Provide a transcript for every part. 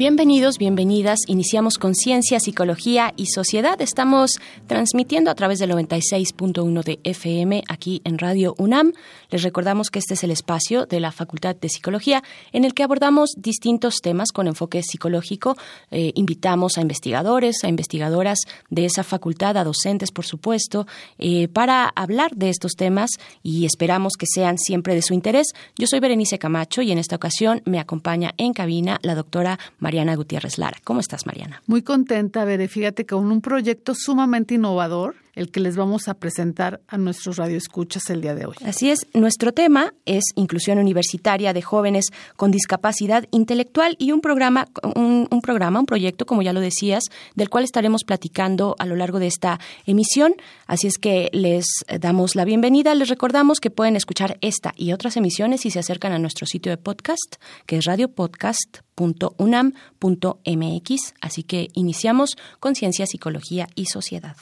Bienvenidos, bienvenidas. Iniciamos Conciencia, Psicología y Sociedad. Estamos transmitiendo a través del 96.1 de FM aquí en Radio UNAM. Les recordamos que este es el espacio de la Facultad de Psicología en el que abordamos distintos temas con enfoque psicológico. Eh, invitamos a investigadores, a investigadoras de esa facultad, a docentes, por supuesto, eh, para hablar de estos temas y esperamos que sean siempre de su interés. Yo soy Berenice Camacho y en esta ocasión me acompaña en cabina la doctora María Mariana Gutiérrez Lara. ¿Cómo estás, Mariana? Muy contenta, Bere. Fíjate que con un proyecto sumamente innovador el que les vamos a presentar a nuestros radioescuchas el día de hoy. Así es, nuestro tema es inclusión universitaria de jóvenes con discapacidad intelectual y un programa, un, programa, un proyecto, como ya lo decías, del cual estaremos platicando a lo largo de esta emisión. Así es que les damos la bienvenida. Les recordamos que pueden escuchar esta y otras emisiones si se acercan a nuestro sitio de podcast, que es radiopodcast.unam.mx. Así que iniciamos con Ciencia, Psicología y Sociedad.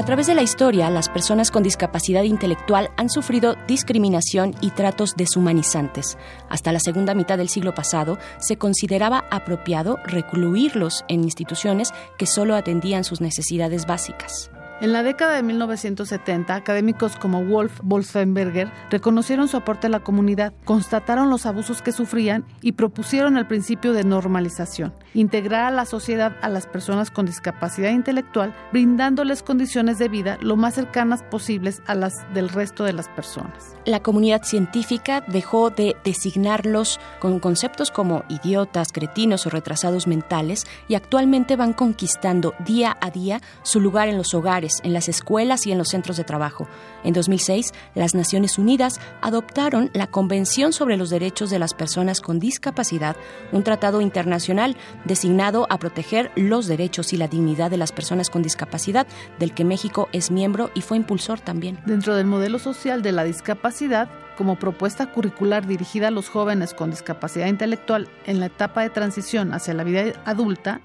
A través de la historia, las personas con discapacidad intelectual han sufrido discriminación y tratos deshumanizantes. Hasta la segunda mitad del siglo pasado, se consideraba apropiado recluirlos en instituciones que solo atendían sus necesidades básicas. En la década de 1970, académicos como Wolf Wolfenberger reconocieron su aporte a la comunidad, constataron los abusos que sufrían y propusieron el principio de normalización, integrar a la sociedad a las personas con discapacidad intelectual, brindándoles condiciones de vida lo más cercanas posibles a las del resto de las personas. La comunidad científica dejó de designarlos con conceptos como idiotas, cretinos o retrasados mentales y actualmente van conquistando día a día su lugar en los hogares en las escuelas y en los centros de trabajo. En 2006, las Naciones Unidas adoptaron la Convención sobre los Derechos de las Personas con Discapacidad, un tratado internacional designado a proteger los derechos y la dignidad de las personas con discapacidad, del que México es miembro y fue impulsor también. Dentro del modelo social de la discapacidad, como propuesta curricular dirigida a los jóvenes con discapacidad intelectual en la etapa de transición hacia la vida adulta,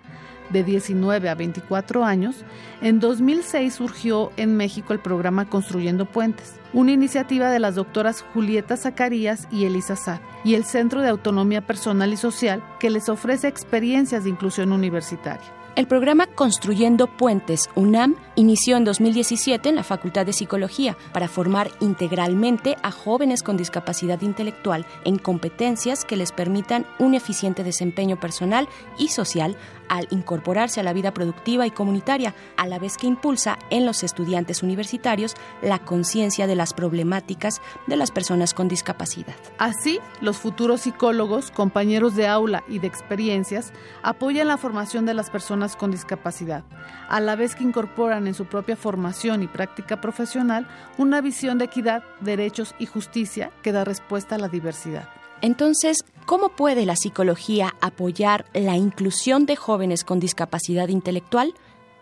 de 19 a 24 años, en 2006 surgió en México el programa Construyendo Puentes, una iniciativa de las doctoras Julieta Zacarías y Elisa Sad, y el Centro de Autonomía Personal y Social, que les ofrece experiencias de inclusión universitaria. El programa Construyendo Puentes UNAM inició en 2017 en la Facultad de Psicología para formar integralmente a jóvenes con discapacidad intelectual en competencias que les permitan un eficiente desempeño personal y social al incorporarse a la vida productiva y comunitaria, a la vez que impulsa en los estudiantes universitarios la conciencia de las problemáticas de las personas con discapacidad. Así, los futuros psicólogos, compañeros de aula y de experiencias, apoyan la formación de las personas con discapacidad, a la vez que incorporan en su propia formación y práctica profesional una visión de equidad, derechos y justicia que da respuesta a la diversidad. Entonces, ¿cómo puede la psicología apoyar la inclusión de jóvenes con discapacidad intelectual?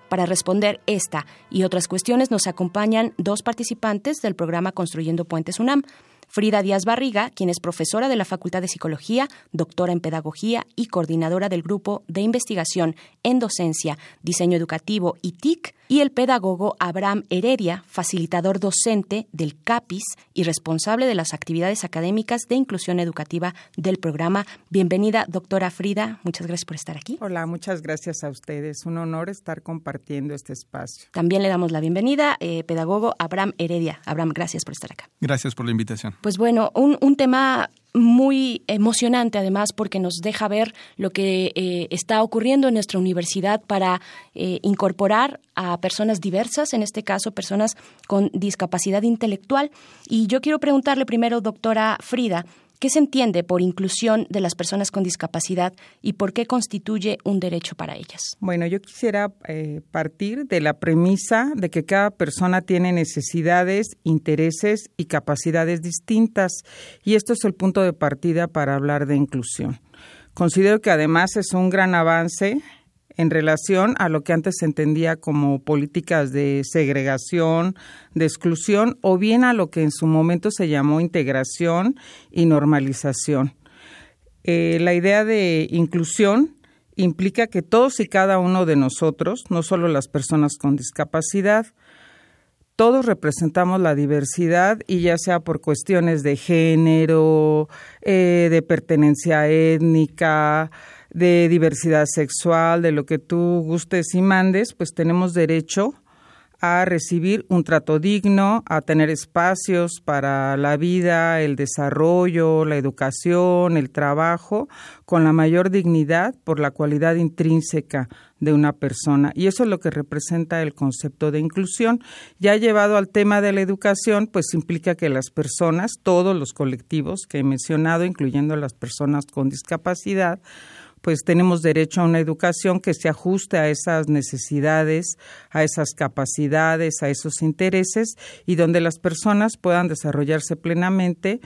Para responder esta y otras cuestiones nos acompañan dos participantes del programa Construyendo Puentes UNAM. Frida Díaz Barriga, quien es profesora de la Facultad de Psicología, doctora en Pedagogía y coordinadora del Grupo de Investigación en Docencia, Diseño Educativo y TIC, y el pedagogo Abraham Heredia, facilitador docente del CAPIS y responsable de las actividades académicas de inclusión educativa del programa. Bienvenida, doctora Frida. Muchas gracias por estar aquí. Hola, muchas gracias a ustedes. Un honor estar compartiendo este espacio. También le damos la bienvenida, eh, pedagogo Abraham Heredia. Abraham, gracias por estar acá. Gracias por la invitación. Pues bueno, un, un tema muy emocionante además porque nos deja ver lo que eh, está ocurriendo en nuestra universidad para eh, incorporar a personas diversas, en este caso personas con discapacidad intelectual. Y yo quiero preguntarle primero, doctora Frida, ¿Qué se entiende por inclusión de las personas con discapacidad y por qué constituye un derecho para ellas? Bueno, yo quisiera eh, partir de la premisa de que cada persona tiene necesidades, intereses y capacidades distintas y esto es el punto de partida para hablar de inclusión. Considero que además es un gran avance en relación a lo que antes se entendía como políticas de segregación, de exclusión, o bien a lo que en su momento se llamó integración y normalización. Eh, la idea de inclusión implica que todos y cada uno de nosotros, no solo las personas con discapacidad, todos representamos la diversidad y ya sea por cuestiones de género, eh, de pertenencia étnica, de diversidad sexual, de lo que tú gustes y mandes, pues tenemos derecho a recibir un trato digno, a tener espacios para la vida, el desarrollo, la educación, el trabajo, con la mayor dignidad por la cualidad intrínseca de una persona. Y eso es lo que representa el concepto de inclusión. Ya llevado al tema de la educación, pues implica que las personas, todos los colectivos que he mencionado, incluyendo las personas con discapacidad, pues tenemos derecho a una educación que se ajuste a esas necesidades, a esas capacidades, a esos intereses y donde las personas puedan desarrollarse plenamente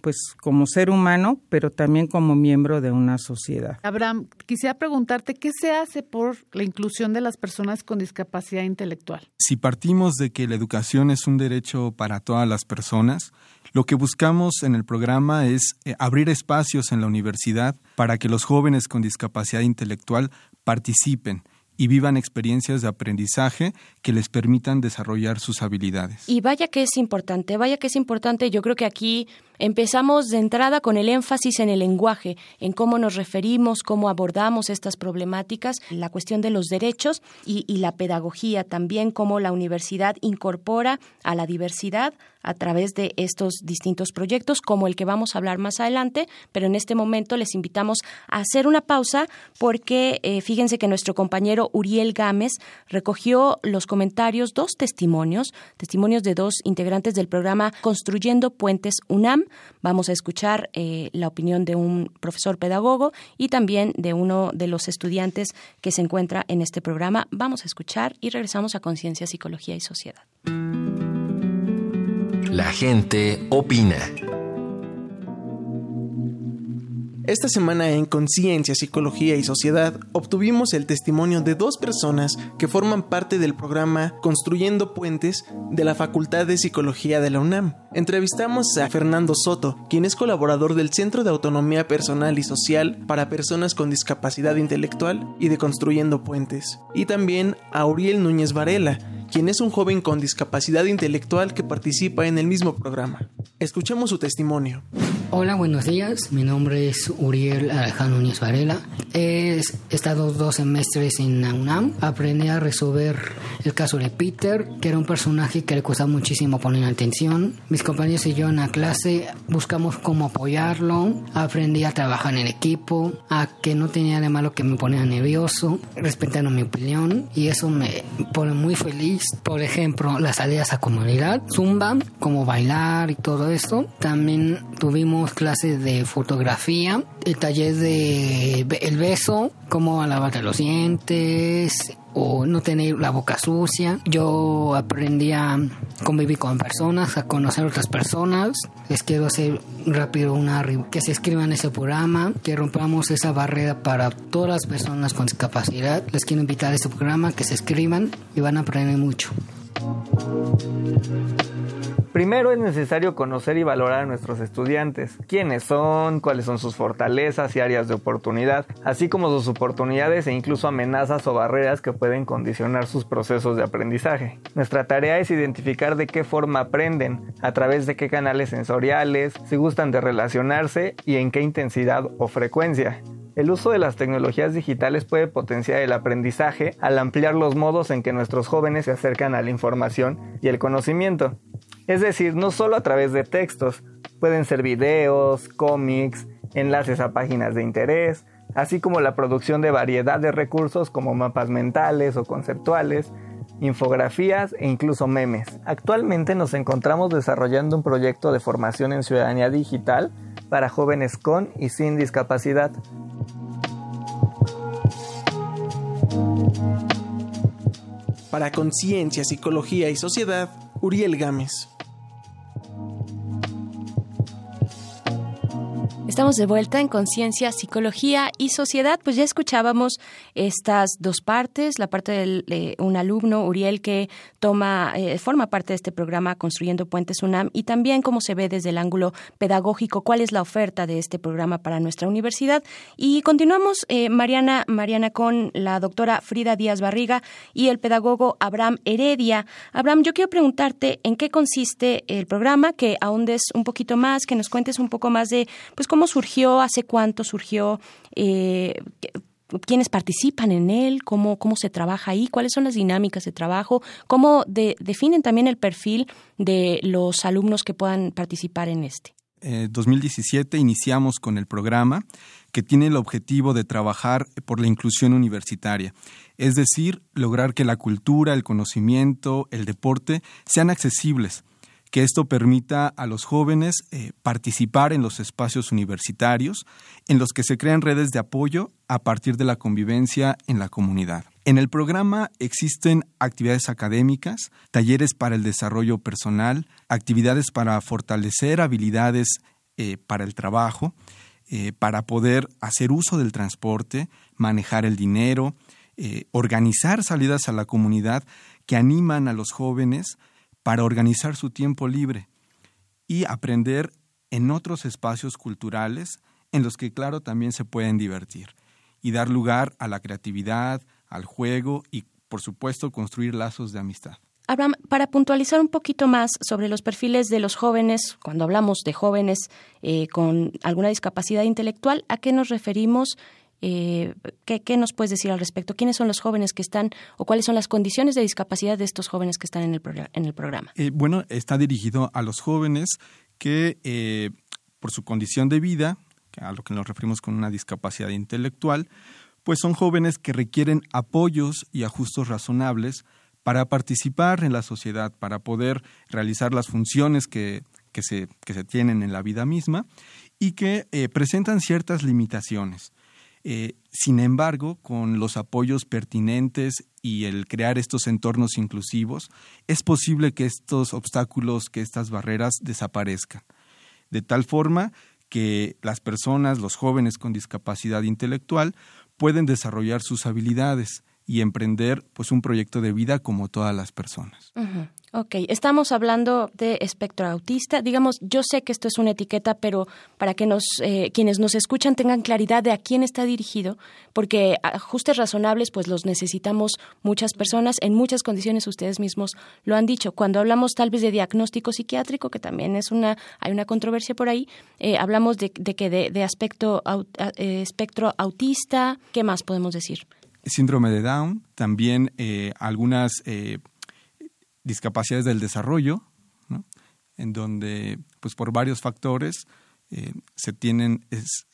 pues como ser humano, pero también como miembro de una sociedad. Abraham, quisiera preguntarte qué se hace por la inclusión de las personas con discapacidad intelectual. Si partimos de que la educación es un derecho para todas las personas, lo que buscamos en el programa es eh, abrir espacios en la universidad para que los jóvenes con discapacidad intelectual participen y vivan experiencias de aprendizaje que les permitan desarrollar sus habilidades. Y vaya que es importante, vaya que es importante, yo creo que aquí Empezamos de entrada con el énfasis en el lenguaje, en cómo nos referimos, cómo abordamos estas problemáticas, la cuestión de los derechos y, la pedagogía también, cómo la universidad incorpora a la diversidad a través de estos distintos proyectos, como el que vamos a hablar más adelante, pero en este momento les invitamos a hacer una pausa porque eh, fíjense que nuestro compañero Uriel Gámez recogió los comentarios, dos testimonios, testimonios de dos integrantes del programa Construyendo Puentes UNAM, Vamos a escuchar eh, la opinión de un profesor pedagogo y también de uno de los estudiantes que se encuentra en este programa. Vamos a escuchar y regresamos a Conciencia, Psicología y Sociedad. La gente opina. Esta semana en Conciencia, Psicología y Sociedad obtuvimos el testimonio de dos personas que forman parte del programa Construyendo Puentes de la Facultad de Psicología de la UNAM. Entrevistamos a Fernando Soto, quien es colaborador del Centro de Autonomía Personal y Social para Personas con Discapacidad Intelectual y de Construyendo Puentes, y también a Uriel Núñez Varela, quien es un joven con discapacidad intelectual que participa en el mismo programa. Escuchemos su testimonio. Hola, buenos días. Mi nombre es Uriel Alejandro Núñez Varela. He estado dos semestres en la UNAM. Aprendí a resolver el caso de Peter, que era un personaje que le costaba muchísimo poner atención. Mis compañeros y yo en la clase buscamos cómo apoyarlo. Aprendí a trabajar en equipo, a que no tenía de malo que me ponía nervioso, respetando mi opinión. Y eso me pone muy feliz. Por ejemplo, las salidas a comunidad, zumba, cómo bailar y todo esto. También tuvimos clases de fotografía, el taller de el beso, cómo lavarte los dientes o no tener la boca sucia. Yo aprendí a convivir con personas, a conocer otras personas. Les quiero hacer rápido una que se escriba en ese programa, que rompamos esa barrera para todas las personas con discapacidad. Les quiero invitar a este programa que se escriban y van a aprender mucho. Primero es necesario conocer y valorar a nuestros estudiantes, quiénes son, cuáles son sus fortalezas y áreas de oportunidad, así como sus oportunidades e incluso amenazas o barreras que pueden condicionar sus procesos de aprendizaje. Nuestra tarea es identificar de qué forma aprenden, a través de qué canales sensoriales, si gustan de relacionarse y en qué intensidad o frecuencia. El uso de las tecnologías digitales puede potenciar el aprendizaje al ampliar los modos en que nuestros jóvenes se acercan a la información y el conocimiento. Es decir, no solo a través de textos, pueden ser videos, cómics, enlaces a páginas de interés, así como la producción de variedad de recursos como mapas mentales o conceptuales, infografías e incluso memes. Actualmente nos encontramos desarrollando un proyecto de formación en ciudadanía digital para jóvenes con y sin discapacidad. Para Conciencia, Psicología y Sociedad, Uriel Gámez. Estamos de vuelta en Conciencia, Psicología y Sociedad. Pues ya escuchábamos estas dos partes, la parte de un alumno, Uriel, que toma, eh, forma parte de este programa Construyendo Puentes UNAM y también cómo se ve desde el ángulo pedagógico, cuál es la oferta de este programa para nuestra universidad. Y continuamos, eh, Mariana, Mariana, con la doctora Frida Díaz Barriga y el pedagogo Abraham Heredia. Abraham, yo quiero preguntarte en qué consiste el programa, que ahondes un poquito más, que nos cuentes un poco más de, pues, cómo surgió, hace cuánto surgió, eh, quiénes participan en él, cómo, cómo se trabaja ahí, cuáles son las dinámicas de trabajo, cómo definen también el perfil de los alumnos que puedan participar en este. Eh, 2017 iniciamos con el programa que tiene el objetivo de trabajar por la inclusión universitaria, es decir, lograr que la cultura, el conocimiento, el deporte sean accesibles que esto permita a los jóvenes eh, participar en los espacios universitarios en los que se crean redes de apoyo a partir de la convivencia en la comunidad. En el programa existen actividades académicas, talleres para el desarrollo personal, actividades para fortalecer habilidades eh, para el trabajo, eh, para poder hacer uso del transporte, manejar el dinero, organizar salidas a la comunidad que animan a los jóvenes para organizar su tiempo libre y aprender en otros espacios culturales en los que, claro, también se pueden divertir y dar lugar a la creatividad, al juego y, por supuesto, construir lazos de amistad. Abraham, para puntualizar un poquito más sobre los perfiles de los jóvenes, cuando hablamos de jóvenes eh, con alguna discapacidad intelectual, ¿a qué nos referimos? Eh, ¿qué, nos puedes decir al respecto? ¿Quiénes son los jóvenes que están o cuáles son las condiciones de discapacidad de estos jóvenes que están en el, en el programa? Eh, bueno, está dirigido a los jóvenes que eh, por su condición de vida, a lo que nos referimos con una discapacidad intelectual, pues son jóvenes que requieren apoyos y ajustes razonables para participar en la sociedad, para poder realizar las funciones que, que, se, que se tienen en la vida misma y que presentan ciertas limitaciones. Eh, sin embargo, con los apoyos pertinentes y el crear estos entornos inclusivos, es posible que estos obstáculos, que estas barreras desaparezcan. De tal forma que las personas, los jóvenes con discapacidad intelectual, pueden desarrollar sus habilidades y emprender pues un proyecto de vida como todas las personas. Ok, estamos hablando de espectro autista. Digamos, yo sé que esto es una etiqueta, pero para que nos, eh, quienes nos escuchan tengan claridad de a quién está dirigido, porque ajustes razonables, pues los necesitamos muchas personas en muchas condiciones. Ustedes mismos lo han dicho. Cuando hablamos tal vez de diagnóstico psiquiátrico, que también es una, hay una controversia por ahí, eh, hablamos de, que de, aspecto eh, espectro autista. ¿Qué más podemos decir? Síndrome de Down, también algunas discapacidades del desarrollo, en donde pues por varios factores eh, se tienen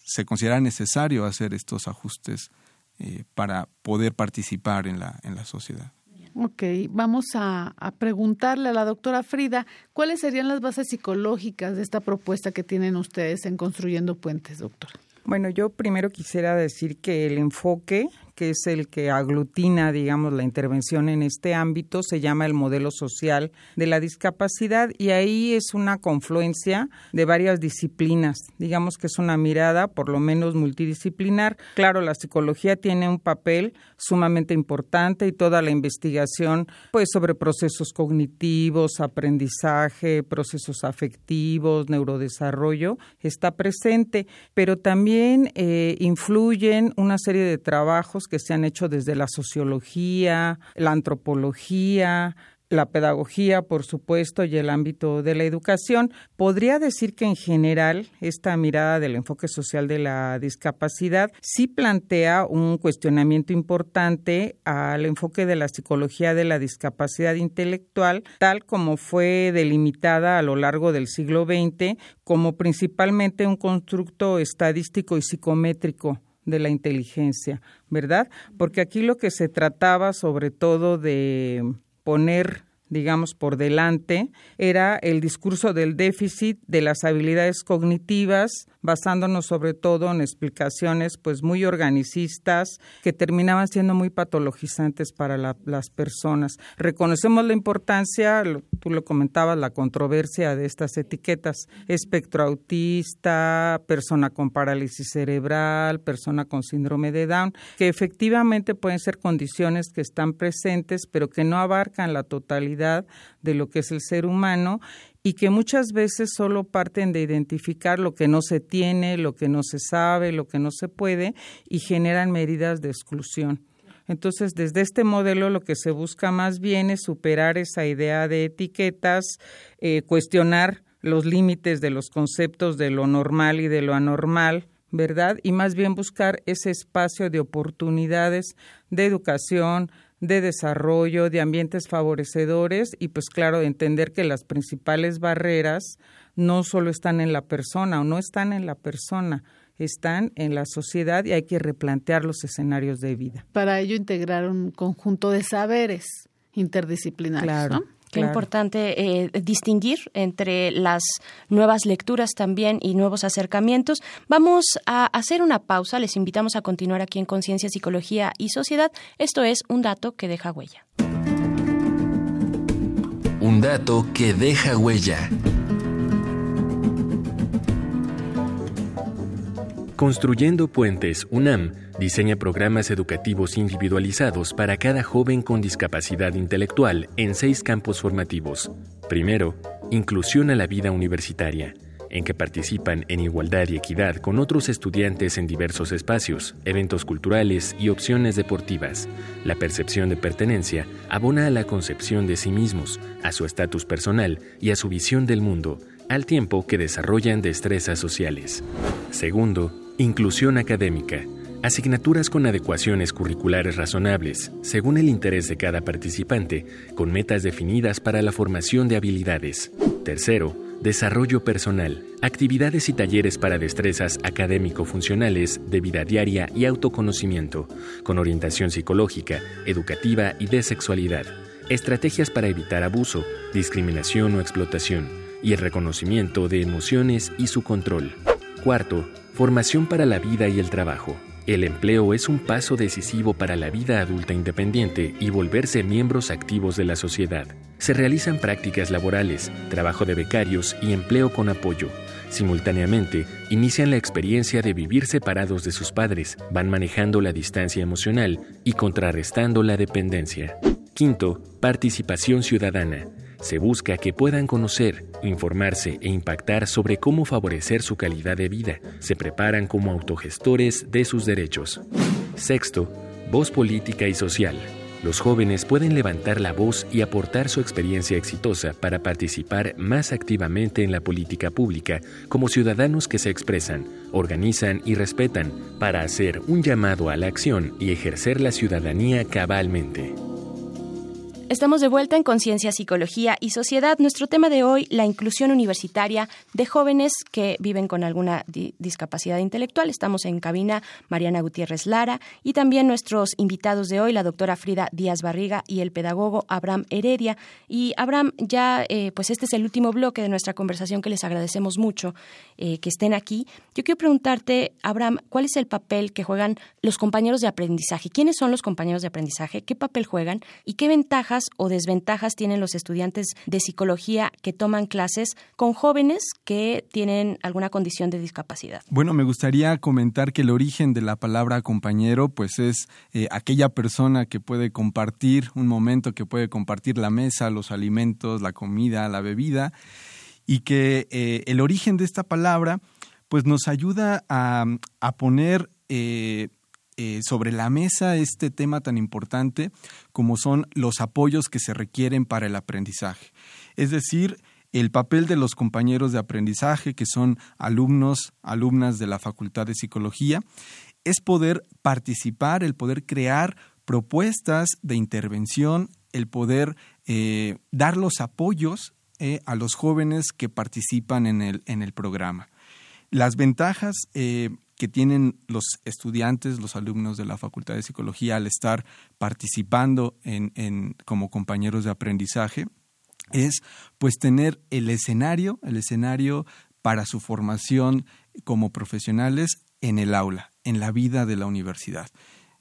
se considera necesario hacer estos ajustes eh, para poder participar en la en la sociedad. Ok, vamos a, a, preguntarle a la doctora Frida cuáles serían las bases psicológicas de esta propuesta que tienen ustedes en Construyendo Puentes, doctora. Bueno, yo primero quisiera decir que el enfoque que es el que aglutina, digamos, la intervención en este ámbito, se llama el modelo social de la discapacidad y ahí es una confluencia de varias disciplinas. Digamos que es una mirada por lo menos multidisciplinar. Claro, la psicología tiene un papel sumamente importante y toda la investigación pues sobre procesos cognitivos, aprendizaje, procesos afectivos, neurodesarrollo está presente, pero también eh, influyen una serie de trabajos que se han hecho desde la sociología, la antropología, la pedagogía, por supuesto, y el ámbito de la educación. Podría decir que en general esta mirada del enfoque social de la discapacidad sí plantea un cuestionamiento importante al enfoque de la psicología de la discapacidad intelectual, tal como fue delimitada a lo largo del siglo XX como principalmente un constructo estadístico y psicométrico de la inteligencia, ¿verdad? Porque aquí lo que se trataba sobre todo de poner digamos, por delante, era el discurso del déficit de las habilidades cognitivas, basándonos sobre todo en explicaciones pues muy organicistas que terminaban siendo muy patologizantes para las personas. Reconocemos la importancia, tú lo comentabas, la controversia de estas etiquetas, espectro autista, persona con parálisis cerebral, persona con síndrome de Down, que efectivamente pueden ser condiciones que están presentes, pero que no abarcan la totalidad de lo que es el ser humano y que muchas veces solo parten de identificar lo que no se tiene, lo que no se sabe, lo que no se puede y generan medidas de exclusión. Entonces, desde este modelo lo que se busca más bien es superar esa idea de etiquetas, eh, cuestionar los límites de los conceptos de lo normal y de lo anormal, ¿verdad? Y más bien buscar ese espacio de oportunidades de educación, de desarrollo, de ambientes favorecedores y pues claro, de entender que las principales barreras no solo están en la persona o no están en la persona, están en la sociedad y hay que replantear los escenarios de vida. Para ello integrar un conjunto de saberes interdisciplinarios. Claro. Qué importante eh, distinguir entre las nuevas lecturas también y nuevos acercamientos. Vamos a hacer una pausa. Les invitamos a continuar aquí en Conciencia, Psicología y Sociedad. Esto es un dato que deja huella. Un dato que deja huella. Construyendo Puentes UNAM diseña programas educativos individualizados para cada joven con discapacidad intelectual en seis campos formativos. Primero, inclusión a la vida universitaria, en que participan en igualdad y equidad con otros estudiantes en diversos espacios, eventos culturales y opciones deportivas. La percepción de pertenencia abona a la concepción de sí mismos, a su estatus personal y a su visión del mundo, al tiempo que desarrollan destrezas sociales. Segundo, Inclusión académica. Asignaturas con adecuaciones curriculares razonables, según el interés de cada participante, con metas definidas para la formación de habilidades. Tercero, desarrollo personal. Actividades y talleres para destrezas académico-funcionales de vida diaria y autoconocimiento, con orientación psicológica, educativa y de sexualidad. Estrategias para evitar abuso, discriminación o explotación, y el reconocimiento de emociones y su control. Cuarto, Formación para la vida y el trabajo. El empleo es un paso decisivo para la vida adulta independiente y volverse miembros activos de la sociedad. Se realizan prácticas laborales, trabajo de becarios y empleo con apoyo. Simultáneamente, inician la experiencia de vivir separados de sus padres, van manejando la distancia emocional y contrarrestando la dependencia. Quinto, participación ciudadana se busca que puedan conocer, informarse e impactar sobre cómo favorecer su calidad de vida. Se preparan como autogestores de sus derechos. Sexto, voz política y social. Los jóvenes pueden levantar la voz y aportar su experiencia exitosa para participar más activamente en la política pública como ciudadanos que se expresan, organizan y respetan para hacer un llamado a la acción y ejercer la ciudadanía cabalmente. Estamos de vuelta en Conciencia, Psicología y Sociedad. Nuestro tema de hoy, la inclusión universitaria de jóvenes que viven con alguna discapacidad intelectual. Estamos en cabina Mariana Gutiérrez Lara y también nuestros invitados de hoy, la doctora Frida Díaz Barriga y el pedagogo Abraham Heredia. Y Abraham, ya eh, pues este es el último bloque de nuestra conversación que les agradecemos mucho eh, que estén aquí. Yo quiero preguntarte, Abraham, ¿cuál es el papel que juegan los compañeros de aprendizaje? ¿Quiénes son los compañeros de aprendizaje? ¿Qué papel juegan? ¿Y qué ventajas o desventajas tienen los estudiantes de psicología que toman clases con jóvenes que tienen alguna condición de discapacidad? Bueno, me gustaría comentar que el origen de la palabra compañero pues es eh, aquella persona que puede compartir un momento, que puede compartir la mesa, los alimentos, la comida, la bebida y que eh, el origen de esta palabra pues nos ayuda a, poner eh, eh, sobre la mesa este tema tan importante como son los apoyos que se requieren para el aprendizaje. Es decir, el papel de los compañeros de aprendizaje, que son alumnos, alumnas de la Facultad de Psicología, es poder participar, el poder crear propuestas de intervención, el poder eh, dar los apoyos eh, a los jóvenes que participan en el, en el programa. Las ventajas que tienen los estudiantes, los alumnos de la Facultad de Psicología al estar participando en, como compañeros de aprendizaje es pues tener el escenario, el escenario para su formación como profesionales en el aula, en la vida de la universidad.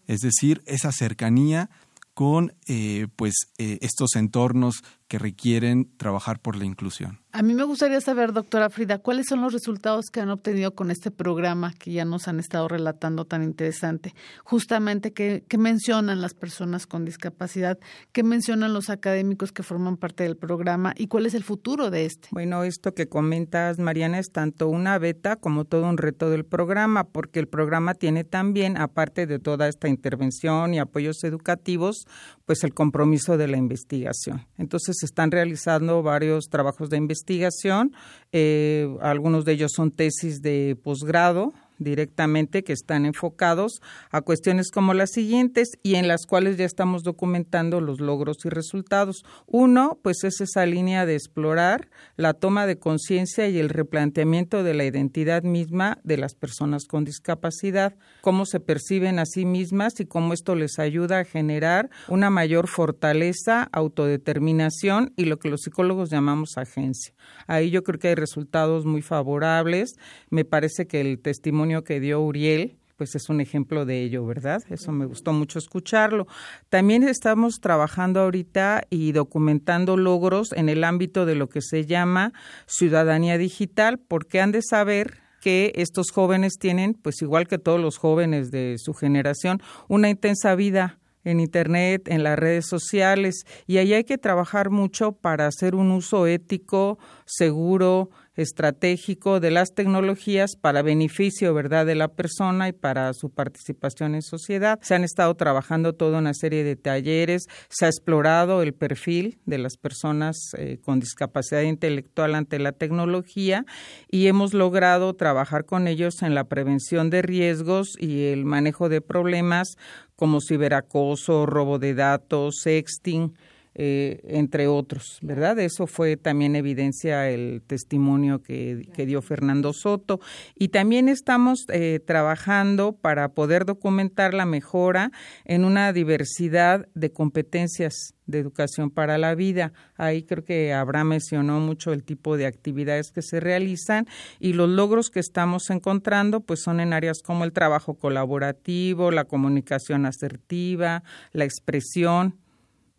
Es decir, esa cercanía con eh, pues eh, estos entornos que requieren trabajar por la inclusión. A mí me gustaría saber, doctora Frida, ¿cuáles son los resultados que han obtenido con este programa que ya nos han estado relatando tan interesante? Justamente, ¿qué, mencionan las personas con discapacidad? ¿Qué mencionan los académicos que forman parte del programa? ¿Y cuál es el futuro de este? Bueno, esto que comentas, Mariana, es tanto una beta como todo un reto del programa, porque el programa tiene también, aparte de toda esta intervención y apoyos educativos, pues el compromiso de la investigación. Entonces, se están realizando varios trabajos de investigación. Eh, algunos de ellos son tesis de posgrado directamente que están enfocados a cuestiones como las siguientes y en las cuales ya estamos documentando los logros y resultados. Uno, pues es esa línea de explorar la toma de conciencia y el replanteamiento de la identidad misma de las personas con discapacidad, cómo se perciben a sí mismas y cómo esto les ayuda a generar una mayor fortaleza, autodeterminación y lo que los psicólogos llamamos agencia. Ahí yo creo que hay resultados muy favorables. Me parece que el testimonio que dio Uriel, pues es un ejemplo de ello, ¿verdad? Eso me gustó mucho escucharlo. También estamos trabajando ahorita y documentando logros en el ámbito de lo que se llama ciudadanía digital, porque han de saber que estos jóvenes tienen, pues igual que todos los jóvenes de su generación, una intensa vida en Internet, en las redes sociales, y ahí hay que trabajar mucho para hacer un uso ético, seguro, estratégico de las tecnologías para beneficio, ¿verdad?, de la persona y para su participación en sociedad. Se han estado trabajando toda una serie de talleres, se ha explorado el perfil de las personas eh, con discapacidad intelectual ante la tecnología y hemos logrado trabajar con ellos en la prevención de riesgos y el manejo de problemas como ciberacoso, robo de datos, sexting, eh, entre otros, ¿verdad? Eso fue también evidencia el testimonio que, dio Fernando Soto. Y también estamos eh, trabajando para poder documentar la mejora en una diversidad de competencias de educación para la vida. Ahí creo que Abraham mencionó mucho el tipo de actividades que se realizan y los logros que estamos encontrando pues son en áreas como el trabajo colaborativo, la comunicación asertiva, la expresión,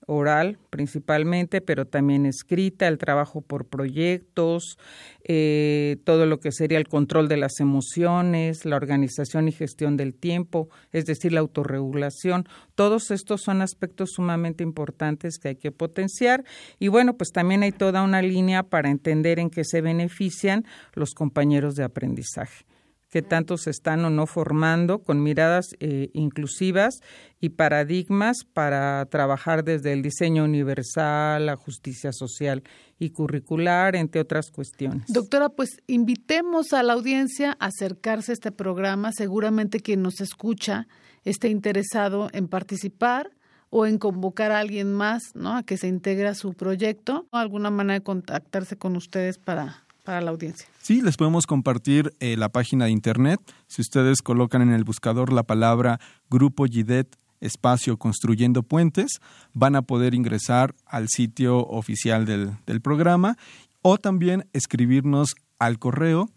oral principalmente, pero también escrita, el trabajo por proyectos, eh, todo lo que sería el control de las emociones, la organización y gestión del tiempo, es decir, la autorregulación. Todos estos son aspectos sumamente importantes que hay que potenciar y bueno, pues también hay toda una línea para entender en qué se benefician los compañeros de aprendizaje que tanto se están o no formando con miradas eh, inclusivas y paradigmas para trabajar desde el diseño universal, la justicia social y curricular, entre otras cuestiones. Doctora, pues invitemos a la audiencia a acercarse a este programa. Seguramente quien nos escucha esté interesado en participar o en convocar a alguien más, ¿no? A que se integre a su proyecto, alguna manera de contactarse con ustedes para para la audiencia. Sí, les podemos compartir eh, la página de internet. Si ustedes colocan en el buscador la palabra Grupo Gidet espacio Construyendo Puentes, van a poder ingresar al sitio oficial del, del programa o también escribirnos al correo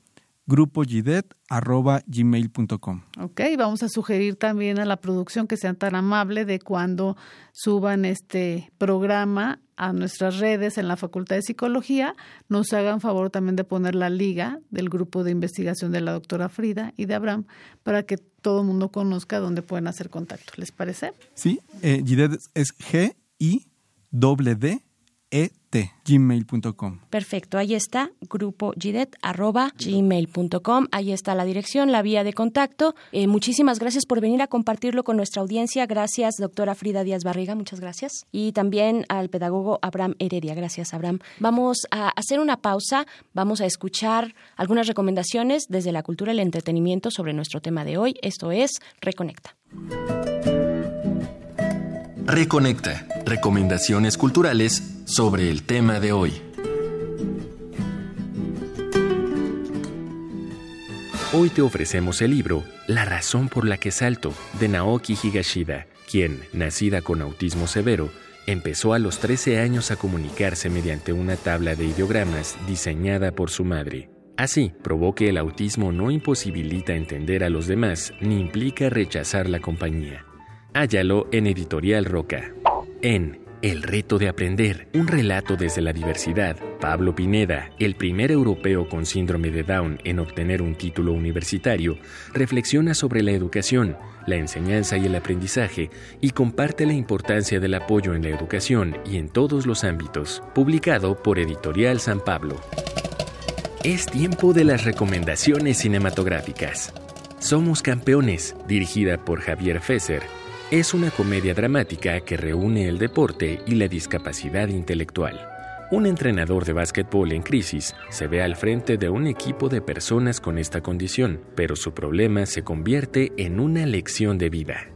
grupogidet.gmail.com. Ok, vamos a sugerir también a la producción que sean tan amable de cuando suban este programa a nuestras redes en la Facultad de Psicología, nos hagan favor también de poner la liga del grupo de investigación de la doctora Frida y de Abraham para que todo el mundo conozca dónde pueden hacer contacto. ¿Les parece? Sí, eh, Gidet es G-I-D-D gmail.com. Perfecto, ahí está, grupo gmail.com, ahí está la dirección, la vía de contacto. Eh, muchísimas gracias por venir a compartirlo con nuestra audiencia. Gracias, doctora Frida Díaz Barriga, muchas gracias. Y también al pedagogo Abraham Heredia, gracias, Abraham. Vamos a hacer una pausa, vamos a escuchar algunas recomendaciones desde la cultura y el entretenimiento sobre nuestro tema de hoy. Esto es Reconecta. Reconecta. Recomendaciones culturales sobre el tema de hoy. Hoy te ofrecemos el libro La razón por la que salto de Naoki Higashida, quien, nacida con autismo severo, empezó a los 13 años a comunicarse mediante una tabla de ideogramas diseñada por su madre. Así, probó que el autismo no imposibilita entender a los demás ni implica rechazar la compañía. Hállalo en Editorial Roca. En el reto de aprender, un relato desde la diversidad. Pablo Pineda, el primer europeo con síndrome de Down en obtener un título universitario, reflexiona sobre la educación, la enseñanza y el aprendizaje y comparte la importancia del apoyo en la educación y en todos los ámbitos. Publicado por Editorial San Pablo. Es tiempo de las recomendaciones cinematográficas. Somos Campeones, dirigida por Javier Fesser es una comedia dramática que reúne el deporte y la discapacidad intelectual. Un entrenador de básquetbol en crisis se ve al frente de un equipo de personas con esta condición, pero su problema se convierte en una lección de vida.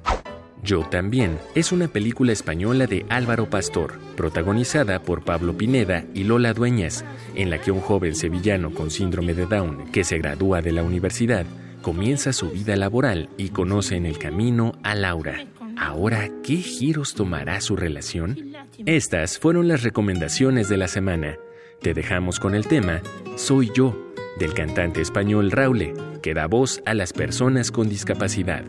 Yo también es una película española de Álvaro Pastor, protagonizada por Pablo Pineda y Lola Dueñas, en la que un joven sevillano con síndrome de Down que se gradúa de la universidad comienza su vida laboral y conoce en el camino a Laura, Ahora, ¿qué giros tomará su relación? Estas fueron las recomendaciones de la semana. Te dejamos con el tema Soy yo, del cantante español Raule, que da voz a las personas con discapacidad.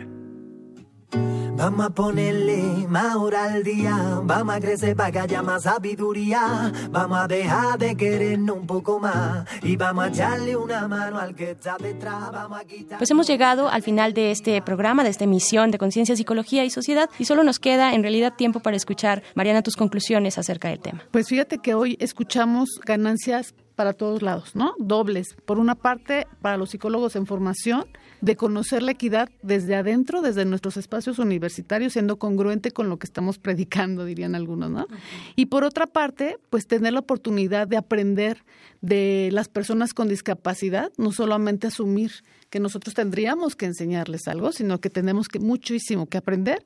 Vamos a ponerle más hora al día, vamos a crecer para que haya más sabiduría, vamos a dejar de querernos un poco más y vamos a echarle una mano al que está detrás, vamos a quitar... Pues hemos llegado al final de este programa, de esta emisión de Conciencia, Psicología y Sociedad y solo nos queda en realidad tiempo para escuchar, Mariana, tus conclusiones acerca del tema. Pues fíjate que hoy escuchamos ganancias para todos lados, ¿no? Dobles. Por una parte, para los psicólogos en formación, de conocer la equidad desde adentro, desde nuestros espacios universitarios, siendo congruente con lo que estamos predicando, dirían algunos, ¿no? Y por otra parte, pues tener la oportunidad de aprender de las personas con discapacidad, no solamente asumir que nosotros tendríamos que enseñarles algo, sino que tenemos que muchísimo que aprender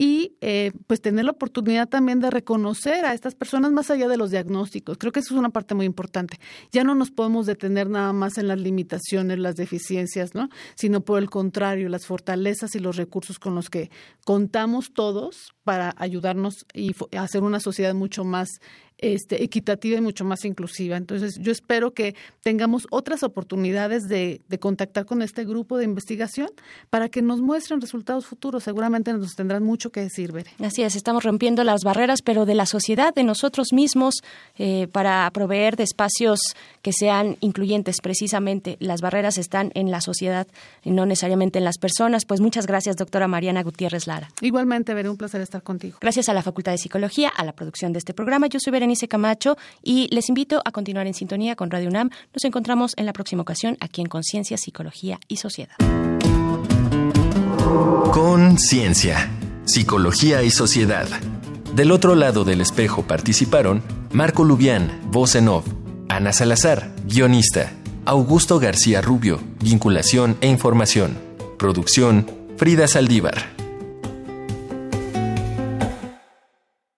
y eh, pues tener la oportunidad también de reconocer a estas personas más allá de los diagnósticos. Creo que eso es una parte muy importante. Ya no nos podemos detener nada más en las limitaciones, las deficiencias, ¿no? Sino por el contrario, las fortalezas y los recursos con los que contamos todos para ayudarnos y hacer una sociedad mucho más este, equitativa y mucho más inclusiva. Entonces, yo espero que tengamos otras oportunidades de, de, contactar con este grupo de investigación para que nos muestren resultados futuros. Seguramente nos tendrán mucho que decir, Bere. Así es, estamos rompiendo las barreras, pero de la sociedad, de nosotros mismos, eh, para proveer de espacios que sean incluyentes. Precisamente, las barreras están en la sociedad y no necesariamente en las personas. Pues muchas gracias, doctora Mariana Gutiérrez Lara. Igualmente, Bere, un placer estar contigo. Gracias a la Facultad de Psicología, a la producción de este programa. Yo soy Bere Berenice Camacho y les invito a continuar en sintonía con Radio UNAM. Nos encontramos en la próxima ocasión aquí en Conciencia, Psicología y Sociedad. Conciencia, Psicología y Sociedad. Del otro lado del espejo participaron Marco Lubián, voz en off, Ana Salazar, guionista, Augusto García Rubio, vinculación e información. Producción, Frida Saldívar.